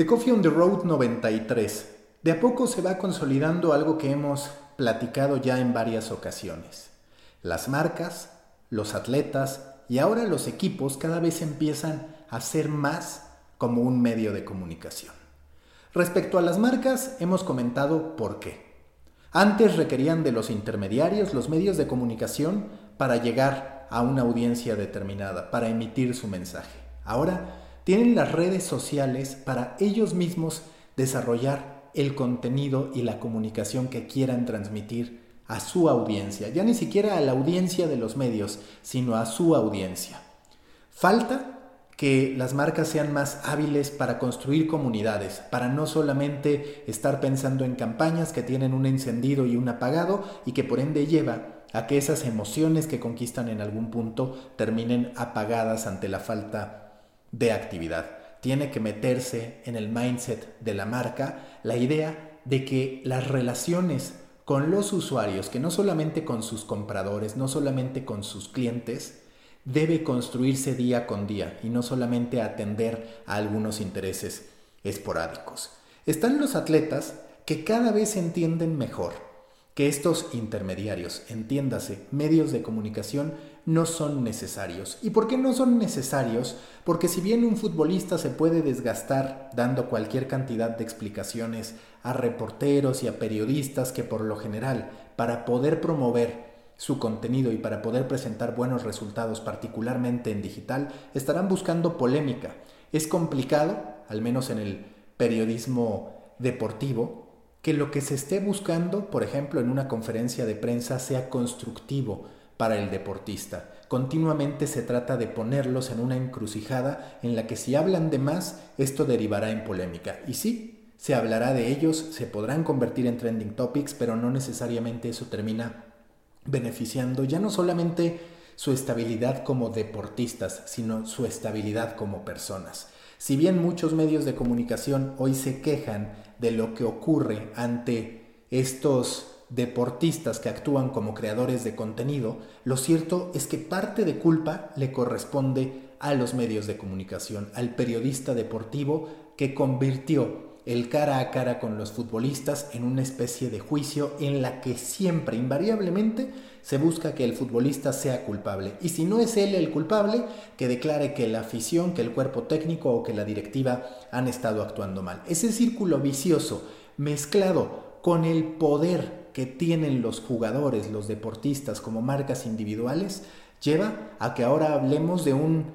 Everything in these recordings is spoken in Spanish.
The Coffee on the Road 93. De a poco se va consolidando algo que hemos platicado ya en varias ocasiones. Las marcas, los atletas y ahora los equipos cada vez empiezan a ser más como un medio de comunicación. Respecto a las marcas, hemos comentado por qué. Antes requerían de los intermediarios los medios de comunicación para llegar a una audiencia determinada, para emitir su mensaje. Ahora tienen las redes sociales para ellos mismos desarrollar el contenido y la comunicación que quieran transmitir a su audiencia, ya ni siquiera a la audiencia de los medios, sino a su audiencia. Falta que las marcas sean más hábiles para construir comunidades, para no solamente estar pensando en campañas que tienen un encendido y un apagado y que por ende lleva a que esas emociones que conquistan en algún punto terminen apagadas ante la falta de actividad. Tiene que meterse en el mindset de la marca la idea de que las relaciones con los usuarios, que no solamente con sus compradores, no solamente con sus clientes, debe construirse día con día y no solamente atender a algunos intereses esporádicos. Están los atletas que cada vez entienden mejor que estos intermediarios, entiéndase, medios de comunicación, no son necesarios. ¿Y por qué no son necesarios? Porque si bien un futbolista se puede desgastar dando cualquier cantidad de explicaciones a reporteros y a periodistas que por lo general, para poder promover su contenido y para poder presentar buenos resultados, particularmente en digital, estarán buscando polémica. Es complicado, al menos en el periodismo deportivo, que lo que se esté buscando, por ejemplo, en una conferencia de prensa, sea constructivo para el deportista. Continuamente se trata de ponerlos en una encrucijada en la que si hablan de más, esto derivará en polémica. Y sí, se hablará de ellos, se podrán convertir en trending topics, pero no necesariamente eso termina beneficiando ya no solamente su estabilidad como deportistas, sino su estabilidad como personas. Si bien muchos medios de comunicación hoy se quejan de lo que ocurre ante estos deportistas que actúan como creadores de contenido, lo cierto es que parte de culpa le corresponde a los medios de comunicación, al periodista deportivo que convirtió el cara a cara con los futbolistas en una especie de juicio en la que siempre, invariablemente, se busca que el futbolista sea culpable. Y si no es él el culpable, que declare que la afición, que el cuerpo técnico o que la directiva han estado actuando mal. Ese círculo vicioso mezclado con el poder que tienen los jugadores, los deportistas como marcas individuales, lleva a que ahora hablemos de un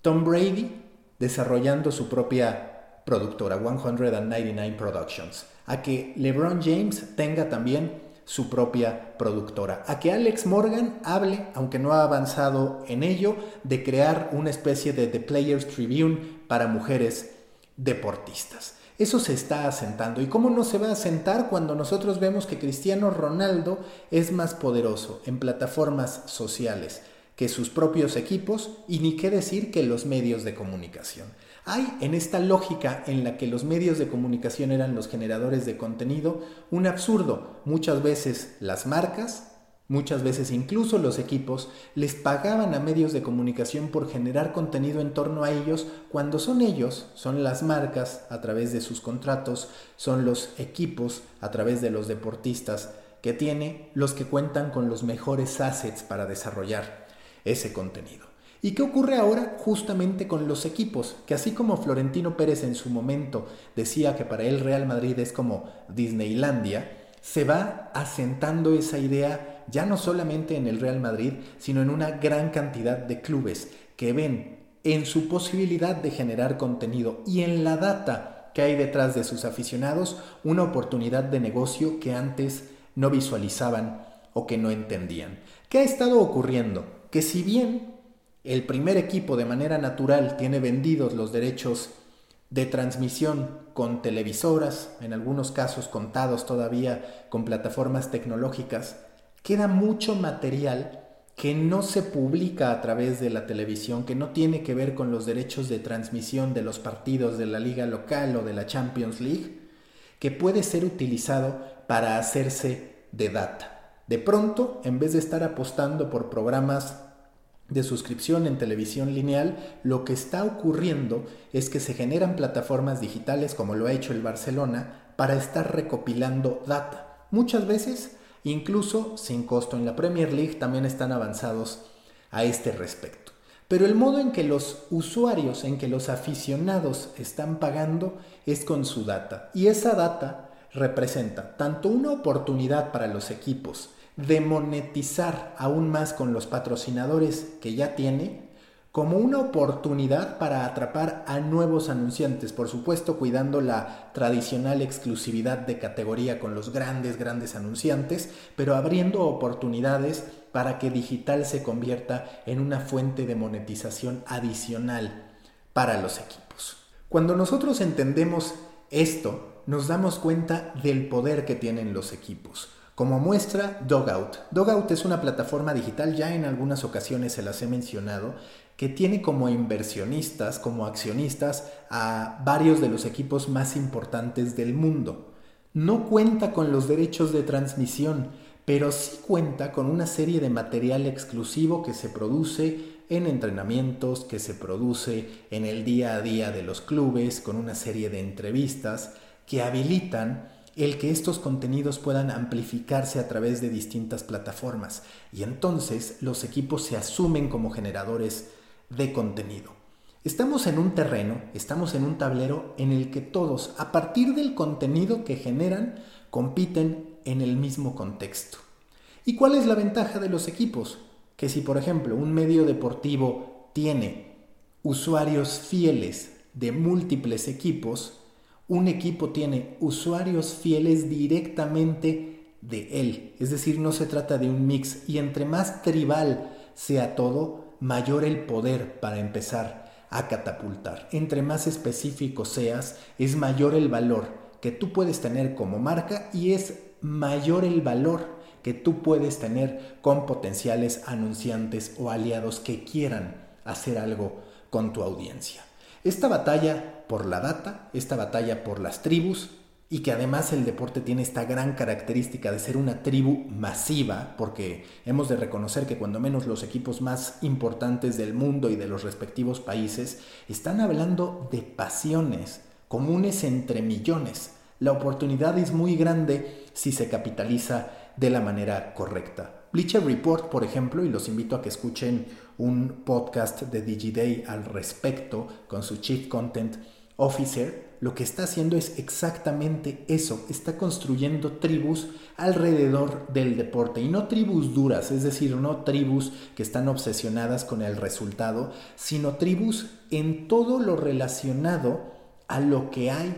Tom Brady desarrollando su propia productora, 199 Productions, a que LeBron James tenga también su propia productora, a que Alex Morgan hable, aunque no ha avanzado en ello, de crear una especie de The Players Tribune para mujeres deportistas. Eso se está asentando. ¿Y cómo no se va a asentar cuando nosotros vemos que Cristiano Ronaldo es más poderoso en plataformas sociales que sus propios equipos y ni qué decir que los medios de comunicación? Hay en esta lógica en la que los medios de comunicación eran los generadores de contenido un absurdo. Muchas veces las marcas, muchas veces incluso los equipos, les pagaban a medios de comunicación por generar contenido en torno a ellos cuando son ellos, son las marcas a través de sus contratos, son los equipos a través de los deportistas que tiene los que cuentan con los mejores assets para desarrollar ese contenido. ¿Y qué ocurre ahora justamente con los equipos? Que así como Florentino Pérez en su momento decía que para él Real Madrid es como Disneylandia, se va asentando esa idea ya no solamente en el Real Madrid, sino en una gran cantidad de clubes que ven en su posibilidad de generar contenido y en la data que hay detrás de sus aficionados una oportunidad de negocio que antes no visualizaban o que no entendían. ¿Qué ha estado ocurriendo? Que si bien el primer equipo de manera natural tiene vendidos los derechos de transmisión con televisoras, en algunos casos contados todavía con plataformas tecnológicas, queda mucho material que no se publica a través de la televisión, que no tiene que ver con los derechos de transmisión de los partidos de la liga local o de la Champions League, que puede ser utilizado para hacerse de data. De pronto, en vez de estar apostando por programas de suscripción en televisión lineal, lo que está ocurriendo es que se generan plataformas digitales como lo ha hecho el Barcelona para estar recopilando data. Muchas veces, incluso sin costo. En la Premier League también están avanzados a este respecto. Pero el modo en que los usuarios, en que los aficionados están pagando es con su data. Y esa data representa tanto una oportunidad para los equipos, de monetizar aún más con los patrocinadores que ya tiene, como una oportunidad para atrapar a nuevos anunciantes, por supuesto cuidando la tradicional exclusividad de categoría con los grandes, grandes anunciantes, pero abriendo oportunidades para que digital se convierta en una fuente de monetización adicional para los equipos. Cuando nosotros entendemos esto, nos damos cuenta del poder que tienen los equipos. Como muestra, Dogout. Dogout es una plataforma digital, ya en algunas ocasiones se las he mencionado, que tiene como inversionistas, como accionistas a varios de los equipos más importantes del mundo. No cuenta con los derechos de transmisión, pero sí cuenta con una serie de material exclusivo que se produce en entrenamientos, que se produce en el día a día de los clubes, con una serie de entrevistas que habilitan el que estos contenidos puedan amplificarse a través de distintas plataformas y entonces los equipos se asumen como generadores de contenido. Estamos en un terreno, estamos en un tablero en el que todos, a partir del contenido que generan, compiten en el mismo contexto. ¿Y cuál es la ventaja de los equipos? Que si, por ejemplo, un medio deportivo tiene usuarios fieles de múltiples equipos, un equipo tiene usuarios fieles directamente de él. Es decir, no se trata de un mix y entre más tribal sea todo, mayor el poder para empezar a catapultar. Entre más específico seas, es mayor el valor que tú puedes tener como marca y es mayor el valor que tú puedes tener con potenciales anunciantes o aliados que quieran hacer algo con tu audiencia. Esta batalla por la data, esta batalla por las tribus, y que además el deporte tiene esta gran característica de ser una tribu masiva, porque hemos de reconocer que cuando menos los equipos más importantes del mundo y de los respectivos países están hablando de pasiones comunes entre millones. La oportunidad es muy grande si se capitaliza de la manera correcta. Bleacher Report, por ejemplo, y los invito a que escuchen un podcast de DigiDay al respecto con su Chief Content Officer, lo que está haciendo es exactamente eso, está construyendo tribus alrededor del deporte y no tribus duras, es decir, no tribus que están obsesionadas con el resultado, sino tribus en todo lo relacionado a lo que hay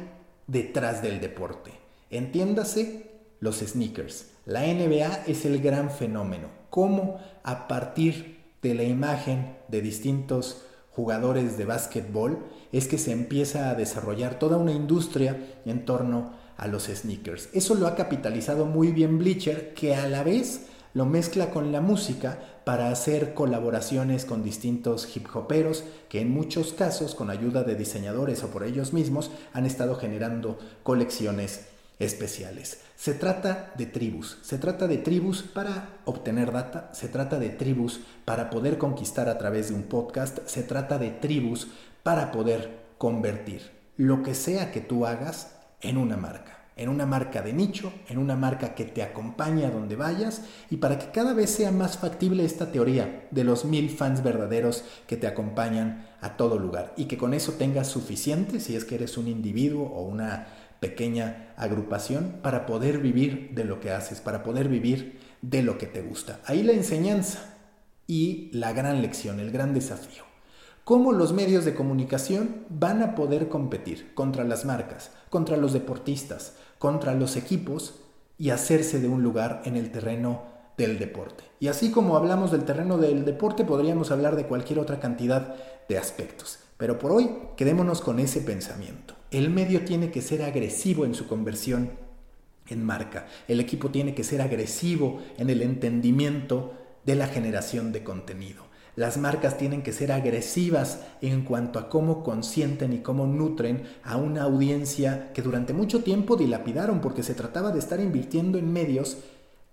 detrás del deporte. Entiéndase los sneakers. La NBA es el gran fenómeno. Cómo a partir de la imagen de distintos jugadores de básquetbol es que se empieza a desarrollar toda una industria en torno a los sneakers. Eso lo ha capitalizado muy bien Bleacher, que a la vez lo mezcla con la música para hacer colaboraciones con distintos hip hoperos que en muchos casos con ayuda de diseñadores o por ellos mismos han estado generando colecciones especiales. Se trata de tribus, se trata de tribus para obtener data, se trata de tribus para poder conquistar a través de un podcast, se trata de tribus para poder convertir lo que sea que tú hagas en una marca, en una marca de nicho, en una marca que te acompañe a donde vayas y para que cada vez sea más factible esta teoría de los mil fans verdaderos que te acompañan a todo lugar y que con eso tengas suficiente si es que eres un individuo o una pequeña agrupación para poder vivir de lo que haces, para poder vivir de lo que te gusta. Ahí la enseñanza y la gran lección, el gran desafío. ¿Cómo los medios de comunicación van a poder competir contra las marcas, contra los deportistas, contra los equipos y hacerse de un lugar en el terreno del deporte? Y así como hablamos del terreno del deporte, podríamos hablar de cualquier otra cantidad de aspectos. Pero por hoy, quedémonos con ese pensamiento. El medio tiene que ser agresivo en su conversión en marca. El equipo tiene que ser agresivo en el entendimiento de la generación de contenido. Las marcas tienen que ser agresivas en cuanto a cómo consienten y cómo nutren a una audiencia que durante mucho tiempo dilapidaron porque se trataba de estar invirtiendo en medios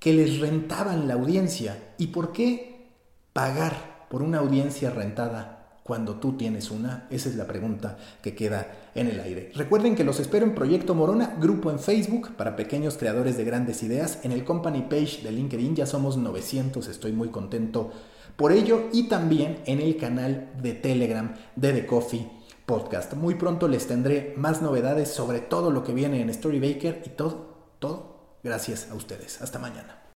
que les rentaban la audiencia. ¿Y por qué pagar por una audiencia rentada cuando tú tienes una? Esa es la pregunta que queda en el aire. Recuerden que los espero en Proyecto Morona, grupo en Facebook para pequeños creadores de grandes ideas. En el company page de LinkedIn ya somos 900, estoy muy contento por ello. Y también en el canal de Telegram de The Coffee Podcast. Muy pronto les tendré más novedades sobre todo lo que viene en Storybaker y todo, todo gracias a ustedes. Hasta mañana.